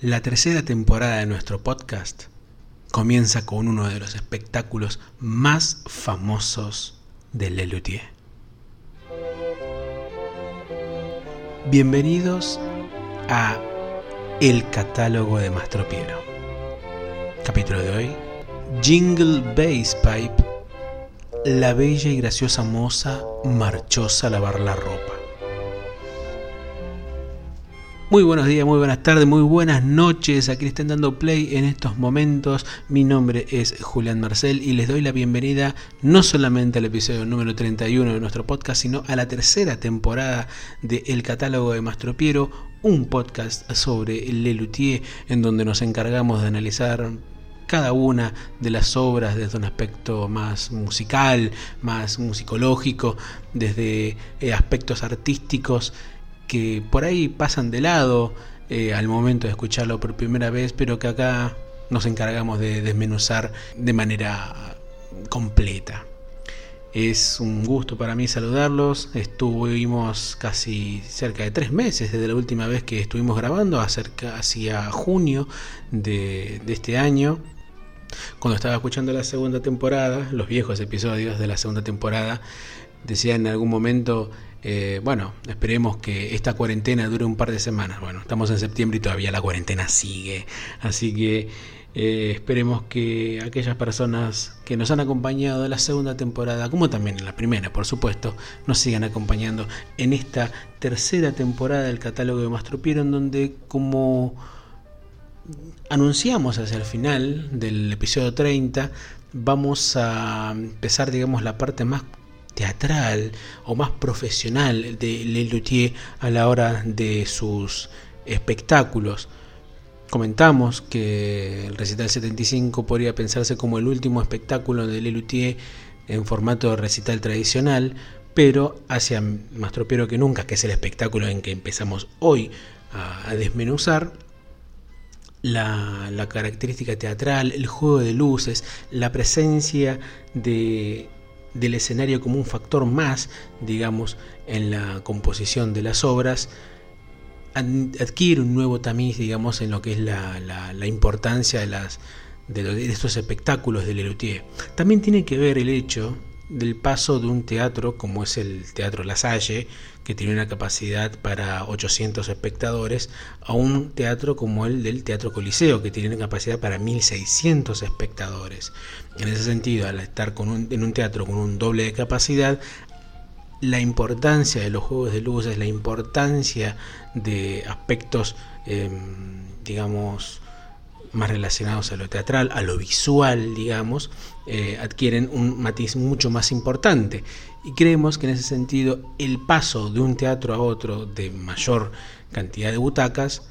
La tercera temporada de nuestro podcast comienza con uno de los espectáculos más famosos de Lelutier. Bienvenidos a El catálogo de Mastro Piero. Capítulo de hoy: Jingle Bass Pipe. La bella y graciosa moza marchosa a lavar la ropa. Muy buenos días, muy buenas tardes, muy buenas noches a quienes estén dando play en estos momentos. Mi nombre es Julián Marcel y les doy la bienvenida no solamente al episodio número 31 de nuestro podcast, sino a la tercera temporada de El Catálogo de Mastro Piero, un podcast sobre Lelutier en donde nos encargamos de analizar cada una de las obras desde un aspecto más musical, más musicológico, desde eh, aspectos artísticos que por ahí pasan de lado eh, al momento de escucharlo por primera vez, pero que acá nos encargamos de desmenuzar de manera completa. Es un gusto para mí saludarlos. Estuvimos casi cerca de tres meses desde la última vez que estuvimos grabando, hacia junio de, de este año. Cuando estaba escuchando la segunda temporada, los viejos episodios de la segunda temporada, decía en algún momento eh, bueno, esperemos que esta cuarentena dure un par de semanas. Bueno, estamos en septiembre y todavía la cuarentena sigue. Así que eh, esperemos que aquellas personas que nos han acompañado en la segunda temporada, como también en la primera, por supuesto, nos sigan acompañando en esta tercera temporada del catálogo de Mastro Piero, en donde como anunciamos hacia el final del episodio 30, vamos a empezar, digamos, la parte más teatral o más profesional de Lelutier a la hora de sus espectáculos. Comentamos que el recital 75 podría pensarse como el último espectáculo de Lelutier en formato de recital tradicional, pero hacia más tropiero que nunca, que es el espectáculo en que empezamos hoy a, desmenuzar, la, característica teatral, el juego de luces, la presencia de del escenario como un factor más, digamos, en la composición de las obras, adquiere un nuevo tamiz, digamos, en lo que es la, la, importancia de, las, de, estos espectáculos de Lelutier. También tiene que ver el hecho del paso de un teatro como es el Teatro La Salle, que tiene una capacidad para 800 espectadores, a un teatro como el del Teatro Coliseo, que tiene una capacidad para 1600 espectadores. En ese sentido, al estar con en un teatro con un doble de capacidad, la importancia de los juegos de luces, la importancia de aspectos, em, digamos, más relacionados a lo teatral, a lo visual, digamos, eh, adquieren un matiz mucho más importante. Y creemos que en ese sentido el paso de un teatro a otro de mayor cantidad de butacas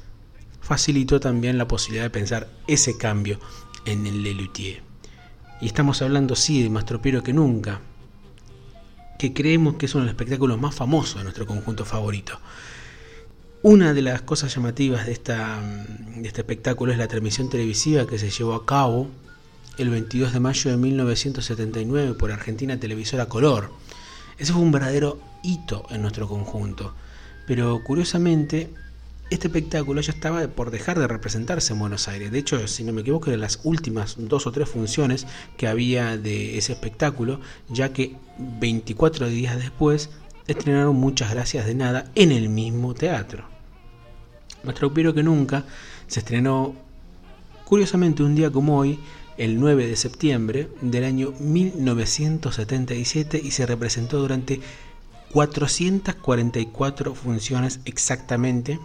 facilitó también la posibilidad de pensar ese cambio en el Lelutier. Y estamos hablando, sí, de más tropiero que nunca, que creemos que es uno de los espectáculos más famosos de nuestro conjunto favorito. Una de las cosas llamativas de, esta, de este espectáculo es la transmisión televisiva que se llevó a cabo el 22 de mayo de 1979 por Argentina Televisora Color. Ese fue un verdadero hito en nuestro conjunto. Pero curiosamente, este espectáculo ya estaba por dejar de representarse en Buenos Aires. De hecho, si no me equivoco, eran las últimas dos o tres funciones que había de ese espectáculo, ya que 24 días después estrenaron Muchas Gracias de Nada en el mismo teatro. Más tropiero que nunca se estrenó, curiosamente, un día como hoy, el 9 de septiembre del año 1977 y se representó durante 444 funciones exactamente,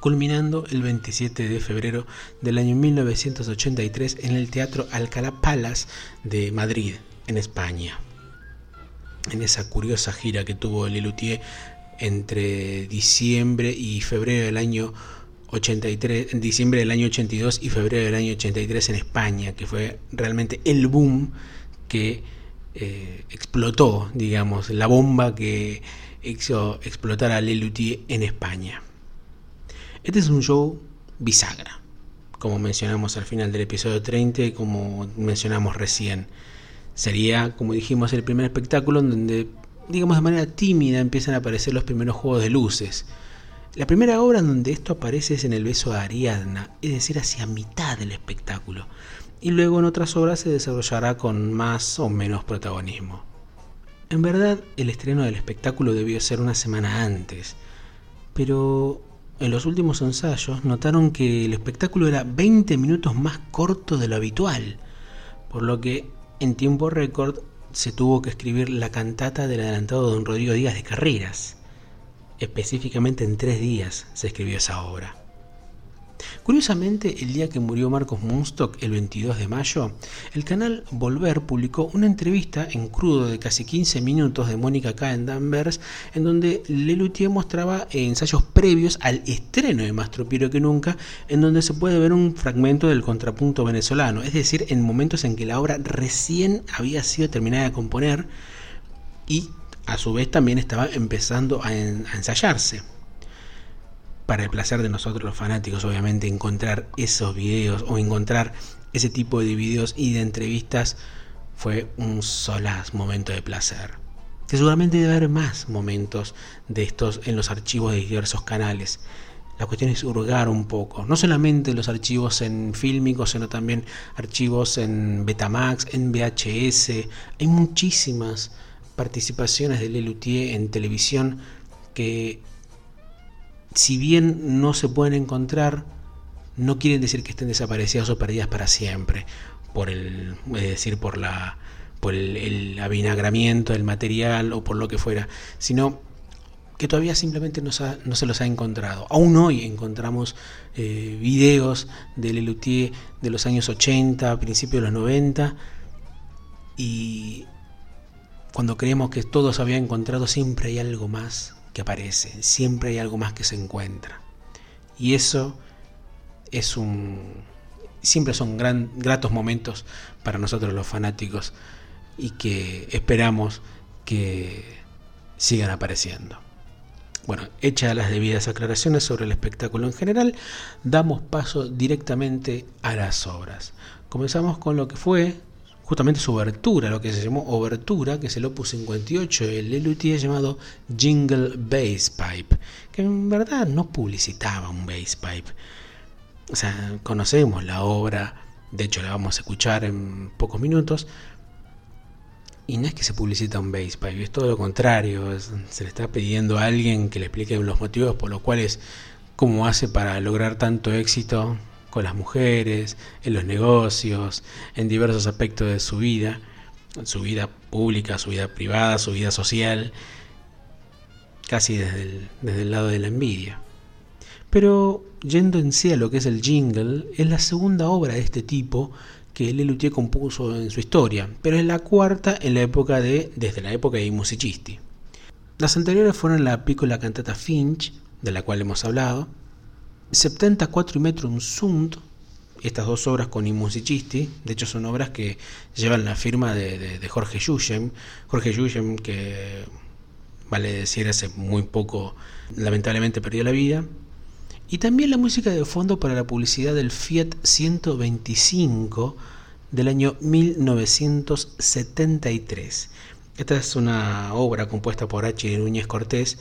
culminando el 27 de febrero del año 1983 en el Teatro Alcalá Palace de Madrid, en España en esa curiosa gira que tuvo Lelutier entre diciembre y febrero del año 83, diciembre del año 82 y febrero del año 83 en España, que fue realmente el boom que eh, explotó, digamos, la bomba que hizo explotar a Lelutier en España. Este es un show bisagra, como mencionamos al final del episodio 30 y como mencionamos recién. Sería, como dijimos, el primer espectáculo en donde, digamos de manera tímida, empiezan a aparecer los primeros juegos de luces. La primera obra en donde esto aparece es en el beso a Ariadna, es decir, hacia mitad del espectáculo, y luego en otras obras se desarrollará con más o menos protagonismo. En verdad, el estreno del espectáculo debió ser una semana antes, pero en los últimos ensayos notaron que el espectáculo era 20 minutos más corto de lo habitual, por lo que en tiempo récord se tuvo que escribir la cantata del adelantado don Rodrigo Díaz de Carreras. Específicamente en tres días se escribió esa obra. Curiosamente, el día que murió Marcos Munstock, el 22 de mayo, el canal Volver publicó una entrevista en crudo de casi 15 minutos de Mónica K. en Danvers, en donde Lelutier mostraba ensayos previos al estreno de Más Tropiero que Nunca, en donde se puede ver un fragmento del contrapunto venezolano, es decir, en momentos en que la obra recién había sido terminada de componer y a su vez también estaba empezando a, ensayarse para el placer de nosotros los fanáticos, obviamente, encontrar esos videos o encontrar ese tipo de videos y de entrevistas fue un solaz momento de placer. Seguramente debe haber más momentos de estos en los archivos de diversos canales. La cuestión es hurgar un poco, no solamente los archivos en fílmicos, sino también archivos en Betamax, en VHS. Hay muchísimas participaciones de Lelutier en televisión que si bien no se pueden encontrar, no quieren decir que estén desaparecidas o perdidas para siempre, por el, es decir, por la por el, avinagramiento del material o por lo que fuera, sino que todavía simplemente no, se los ha encontrado. Aún hoy encontramos eh, videos de Lelutier de los años 80, principios de los 90, y cuando creemos que todo se había encontrado, siempre hay algo más aparece, siempre hay algo más que se encuentra. Y eso es un siempre son gran, gratos momentos para nosotros los fanáticos y que esperamos que sigan apareciendo. Bueno, hechas las debidas aclaraciones sobre el espectáculo en general, damos paso directamente a las obras. Comenzamos con lo que fue justamente su obertura, lo que se llamó obertura, que es el opus 58 el Lelutier llamado Jingle Bass Pipe, que en verdad no publicitaba un bass pipe. O sea, conocemos la obra, de hecho la vamos a escuchar en pocos minutos, y no es que se publicita un bass pipe, es todo lo contrario, se le está pidiendo a alguien que le explique los motivos por los cuales, cómo hace para lograr tanto éxito con las mujeres, en los negocios, en diversos aspectos de su vida, su vida pública, su vida privada, su vida social, casi desde el, desde el lado de la envidia. Pero yendo en sí a lo que es el jingle, es la segunda obra de este tipo que Lelutier compuso en su historia, pero es la cuarta en la época de, desde la época de I Musicisti. Las anteriores fueron la piccola cantata Finch, de la cual hemos hablado, 74 y Metrum Sunt, estas dos obras con I Musicisti, de hecho son obras que llevan la firma de, Jorge Yushem, Jorge Yushem que vale decir hace muy poco lamentablemente perdió la vida, y también la música de fondo para la publicidad del Fiat 125 del año 1973. Esta es una obra compuesta por H. Núñez Cortés,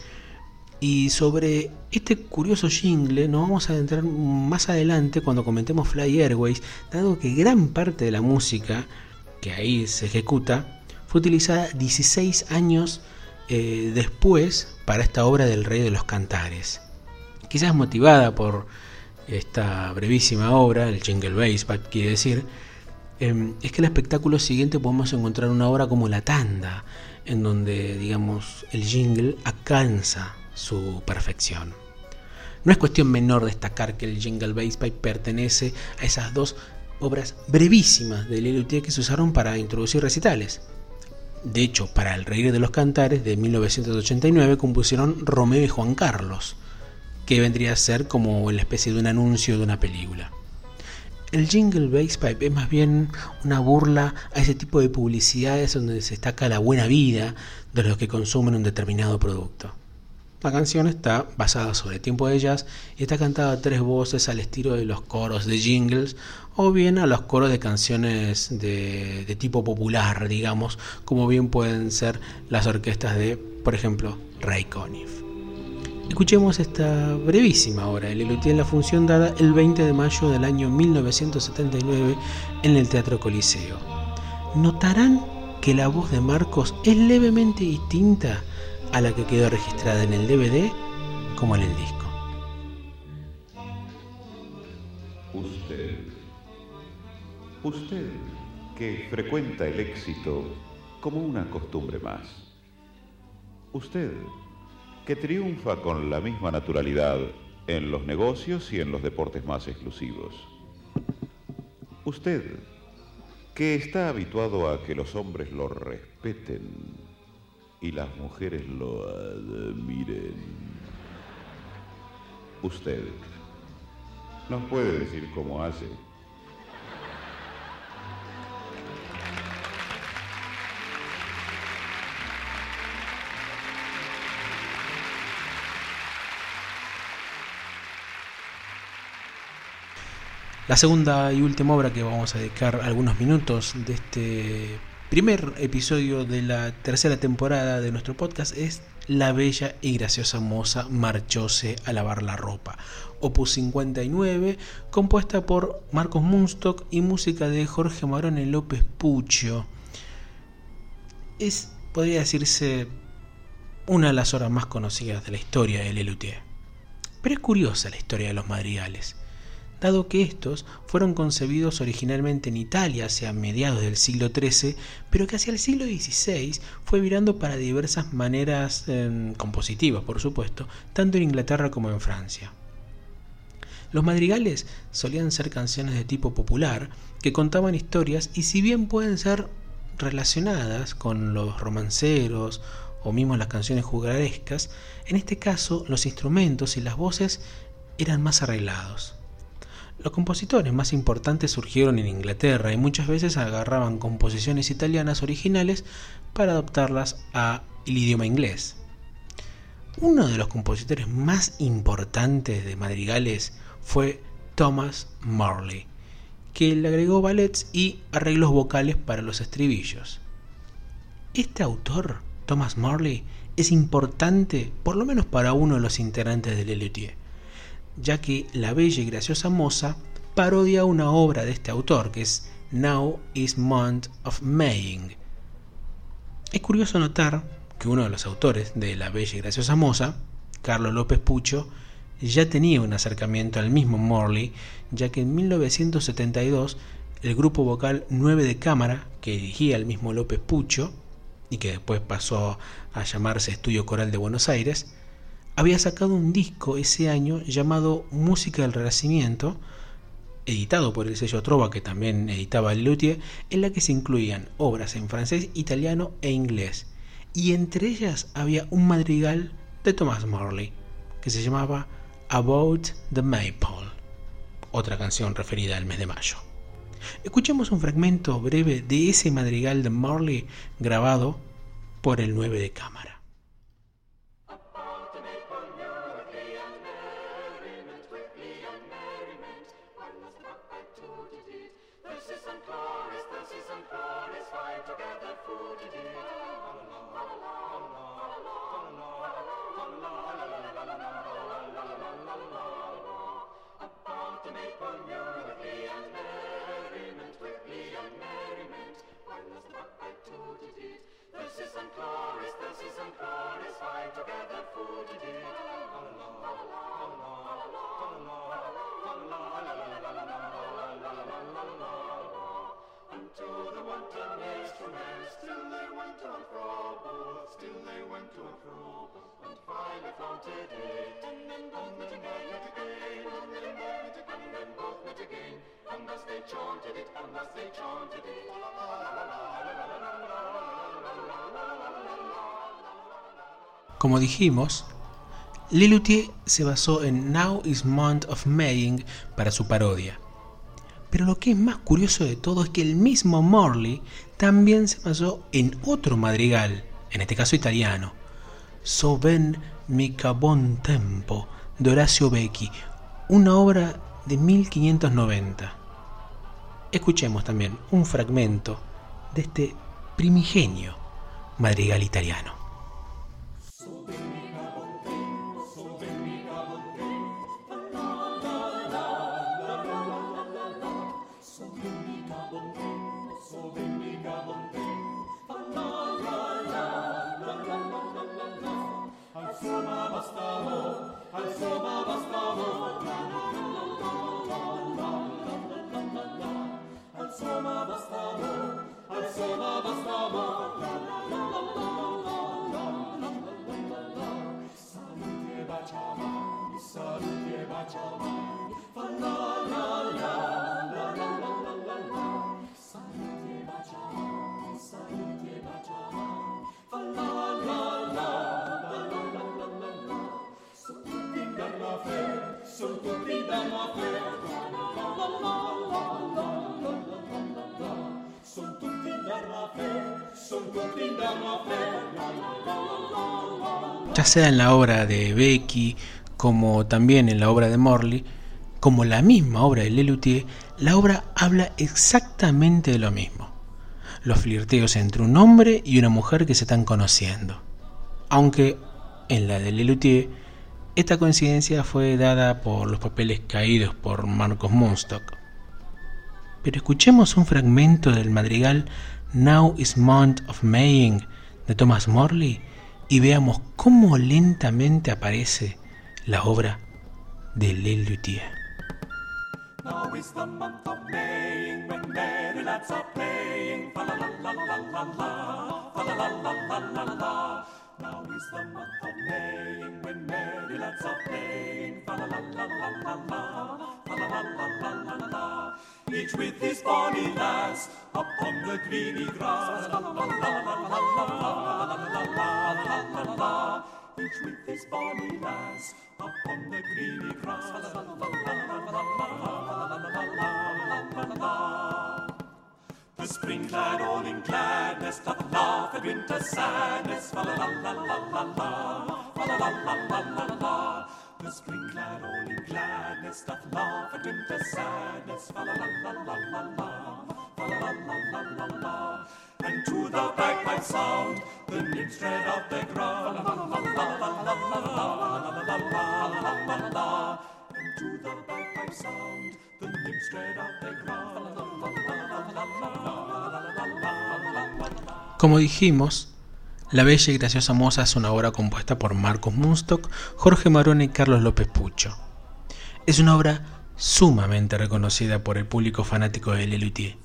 y sobre este curioso jingle nos vamos a adentrar más adelante cuando comentemos Fly Airways, dado que gran parte de la música que ahí se ejecuta fue utilizada 16 años eh, después para esta obra del Rey de los Cantares. Quizás motivada por esta brevísima obra, el Jingle Bass, quiere decir, em, es que el espectáculo siguiente podemos encontrar una obra como La Tanda, en donde, digamos, el jingle alcanza su perfección. No es cuestión menor destacar que el Jingle Bass Pipe pertenece a esas dos obras brevísimas de Lelutier que se usaron para introducir recitales. De hecho, para El Reír de los Cantares de 1989 compusieron Romeo y Juan Carlos, que vendría a ser como la especie de un anuncio de una película. El Jingle Bass Pipe es más bien una burla a ese tipo de publicidades donde se destaca la buena vida de los que consumen un determinado producto. La canción está basada sobre tiempo de jazz y está cantada a tres voces al estilo de los coros de jingles o bien a los coros de canciones de, tipo popular, digamos, como bien pueden ser las orquestas de, por ejemplo, Ray Conniff. Escuchemos esta brevísima obra, el Lelutier en la función dada el 20 de mayo del año 1979 en el Teatro Coliseo. Notarán que la voz de Marcos es levemente distinta a la que quedó registrada en el DVD como en el disco. Usted, usted que frecuenta el éxito como una costumbre más. Usted que triunfa con la misma naturalidad en los negocios y en los deportes más exclusivos. Usted que está habituado a que los hombres lo respeten y las mujeres lo admiren. Usted nos puede decir cómo hace. La segunda y última obra que vamos a dedicar algunos minutos de este primer episodio de la tercera temporada de nuestro podcast es La bella y graciosa moza marchóse a lavar la ropa, opus 59, compuesta por Marcos Munstock y música de Jorge Marone López Pucho. Es, podría decirse, una de las obras más conocidas de la historia de Lelutier. Pero es curiosa la historia de los madrigales dado que estos fueron concebidos originalmente en Italia hacia mediados del siglo XIII, pero que hacia el siglo XVI fue virando para diversas maneras em, compositivas, por supuesto, tanto en Inglaterra como en Francia. Los madrigales solían ser canciones de tipo popular que contaban historias y si bien pueden ser relacionadas con los romanceros o mismo las canciones jugarescas, en este caso los instrumentos y las voces eran más arreglados. Los compositores más importantes surgieron en Inglaterra y muchas veces agarraban composiciones italianas originales para adaptarlas al idioma inglés. Uno de los compositores más importantes de madrigales fue Thomas Marley, que le agregó ballets y arreglos vocales para los estribillos. Este autor, Thomas Marley, es importante por lo menos para uno de los integrantes de Lelutier ya que la bella y graciosa moza parodia una obra de este autor, que es Now is Month of Maying. Es curioso notar que uno de los autores de La Bella y Graciosa Moza, Carlos López Pucho, ya tenía un acercamiento al mismo Morley, ya que en 1972 el grupo vocal 9 de cámara, que dirigía el mismo López Pucho, y que después pasó a llamarse Estudio Coral de Buenos Aires, había sacado un disco ese año llamado Música del Renacimiento, editado por el sello Trova, que también editaba el Luthier, en la que se incluían obras en francés, italiano e inglés. Y entre ellas había un madrigal de Thomas Morley, que se llamaba About the Maypole, otra canción referida al mes de mayo. Escuchemos un fragmento breve de ese madrigal de Morley grabado por el 9 de cámara. and chorus, verses and chorus, fight together for the day. Until they went to next romance, still they went to and fro, still they went to and fro, and finally flaunted it, and then both met again, met again, and then met again, and then both met again, and thus they chanted it, and thus they chanted it. La la la la la la la la la la. Como dijimos, Lelutier se basó en Now is Month of Maying para su parodia. Pero lo que es más curioso de todo es que el mismo Morley también se basó en otro madrigal, en este caso italiano, So ben mica bon tempo, de Horacio Becchi, una obra de 1590. Escuchemos también un fragmento de este primigenio madrigal italiano. Ya sea en la obra de Becky, como también en la obra de Morley, como la misma obra de Lelutier, la obra habla exactamente de lo mismo. Los flirteos entre un hombre y una mujer que se están conociendo. Aunque en la de Lelutier, esta coincidencia fue dada por los papeles caídos por Marcos Munstock. Pero escuchemos un fragmento del madrigal Now is Month of Maying de Thomas Morley y veamos cómo lentamente aparece la obra de of la la. Now is the month of May when lads playing. Fa la la la. Each with his bonny lass upon the greeny grass. La la la la la la la la la la la la la. Each with his bonny lass upon the greeny grass. La la la la la la la la. The spring clad all in gladness doth laugh at winter's sadness. La la la la la la, la la la la la la. The spring clad all in gladness doth laugh at winter's sadness. Fa la la la la la la, la la la la la la. And the bagpipe. La la la la la la la la la la la la la la la. And nymphs tread out their ground. La la la la. Como dijimos, La Bella y Graciosa Moza es una obra compuesta por Marcos Munstock, Jorge Marone y Carlos López Pucho. Es una obra sumamente reconocida por el público fanático de Lelutier.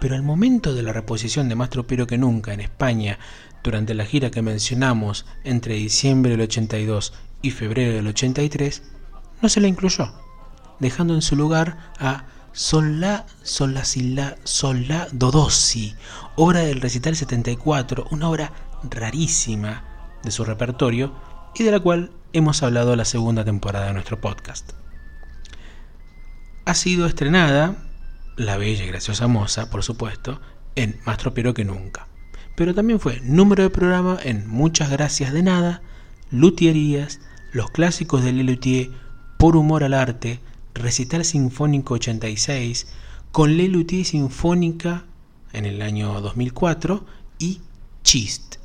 Pero al momento de la reposición de Más Tropero que Nunca en España, durante la gira que mencionamos entre diciembre del 82 y febrero del 83, no se la incluyó, dejando en su lugar a Solá, Solá, Silá, Solá, Dodossi, obra del recital 74, una obra rarísima de su repertorio y de la cual hemos hablado la segunda temporada de nuestro podcast. Ha sido estrenada, la bella y graciosa moza, por supuesto, en Más Tropero que Nunca, pero también fue número de programa en Muchas Gracias de Nada, Lutierías, Los Clásicos de Lelutier, Por Humor al Arte, Recital Sinfónico 86, con Lelutier Sinfónica en el año 2004 y Chist.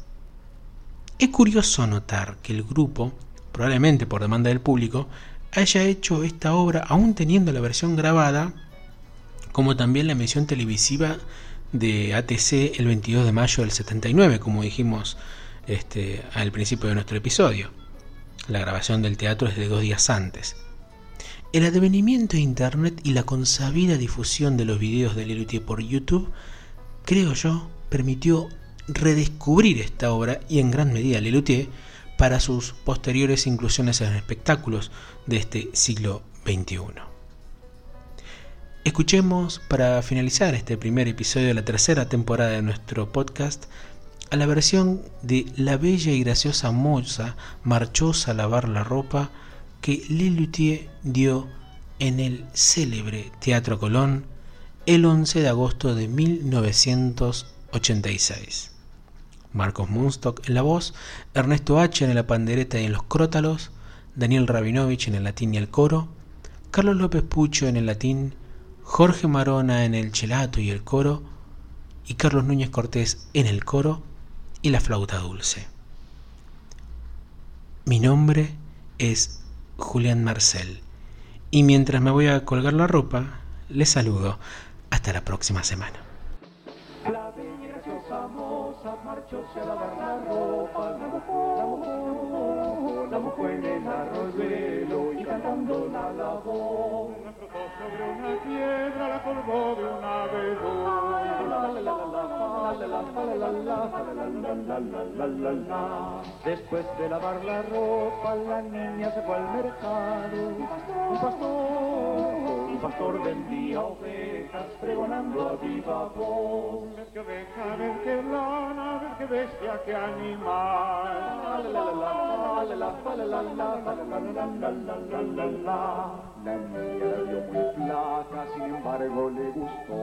Es curioso notar que el grupo, probablemente por demanda del público, haya hecho esta obra aún teniendo la versión grabada, como también la emisión televisiva de ATC el 22 de mayo del 79, como dijimos este, al principio de nuestro episodio. La grabación del teatro es de dos días antes. El advenimiento de Internet y la consabida difusión de los videos de Lelutier por YouTube, creo yo, permitió redescubrir esta obra y en gran medida Lelutier para sus posteriores inclusiones en espectáculos de este siglo XXI. Escuchemos para finalizar este primer episodio de la tercera temporada de nuestro podcast a la versión de La bella y graciosa moza marchosa a lavar la ropa que Lelutier dio en el célebre Teatro Colón el 11 de agosto de 1986. Marcos Munstock en la voz, Ernesto H. en la pandereta y en los crótalos, Daniel Rabinovich en el latín y el coro, Carlos López Pucho en el latín, Jorge Marona en el chelato y el coro, y Carlos Núñez Cortés en el coro y la flauta dulce. Mi nombre es Julián Marcel. Y mientras me voy a colgar la ropa, les saludo. Hasta la próxima semana. Marchóse a lavar la ropa, la mojó, la mojó en el arroyuelo y cantando la lavó. La sobre una piedra, la colgó de una Después de lavar la ropa, la niña se fue al mercado. Un pastor vendía ovejas, pregonando a viva voz. Ves que oveja, ves que lana, ves que bestia, que animal. La niña la vio muy flaca, sin embargo le gustó.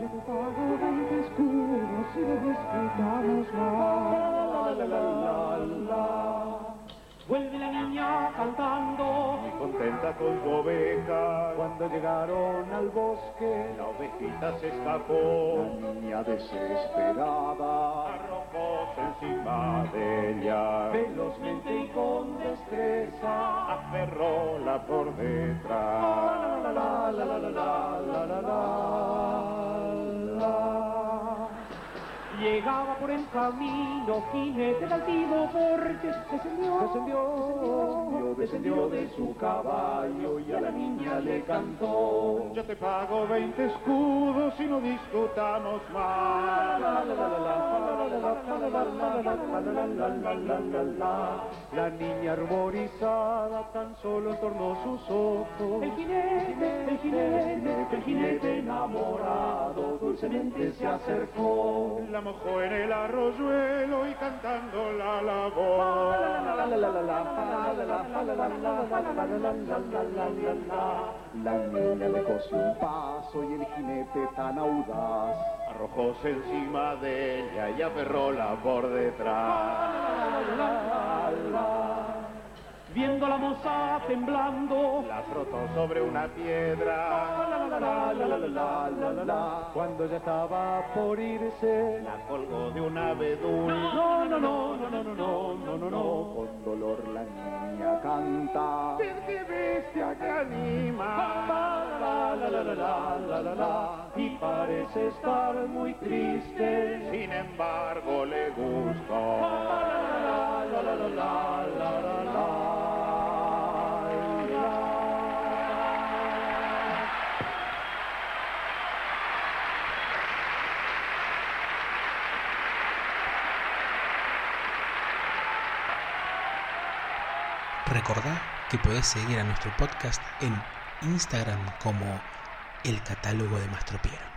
Yo te pago veinte escudos y lo disfrutamos más. La, la, la, la, la. Vuelve la niña cantando, muy contenta con su oveja. Cuando llegaron al bosque, la ovejita se escapó. La niña desesperada arrojó encima de ella. Velozmente y con destreza, aferróla por detrás. La la la la la la la la la Llegaba por el camino jinete altivo porque descendió, descendió, descendió de su caballo y a la niña le cantó. Yo te pago veinte escudos y no discutamos más. La niña arborizada tan solo tornó sus ojos. El jinete, el jinete, el jinete enamorado dulcemente se acercó mojó en el arroyuelo y cantando la labor. La niña le cosió un paso y el jinete tan audaz arrojóse encima de ella y aferróla por detrás. Viendo la moza temblando, la frotó sobre una piedra. Cuando ya estaba por irse, la colgó de un abedul. No, no, no, no, no, no, no, no, no, no. Con dolor la niña canta. qué bestia que anima. Y parece estar muy triste. Sin embargo le gustó. la la la la la Recordá que podés seguir a nuestro podcast en Instagram como El Catálogo de Mastropiero.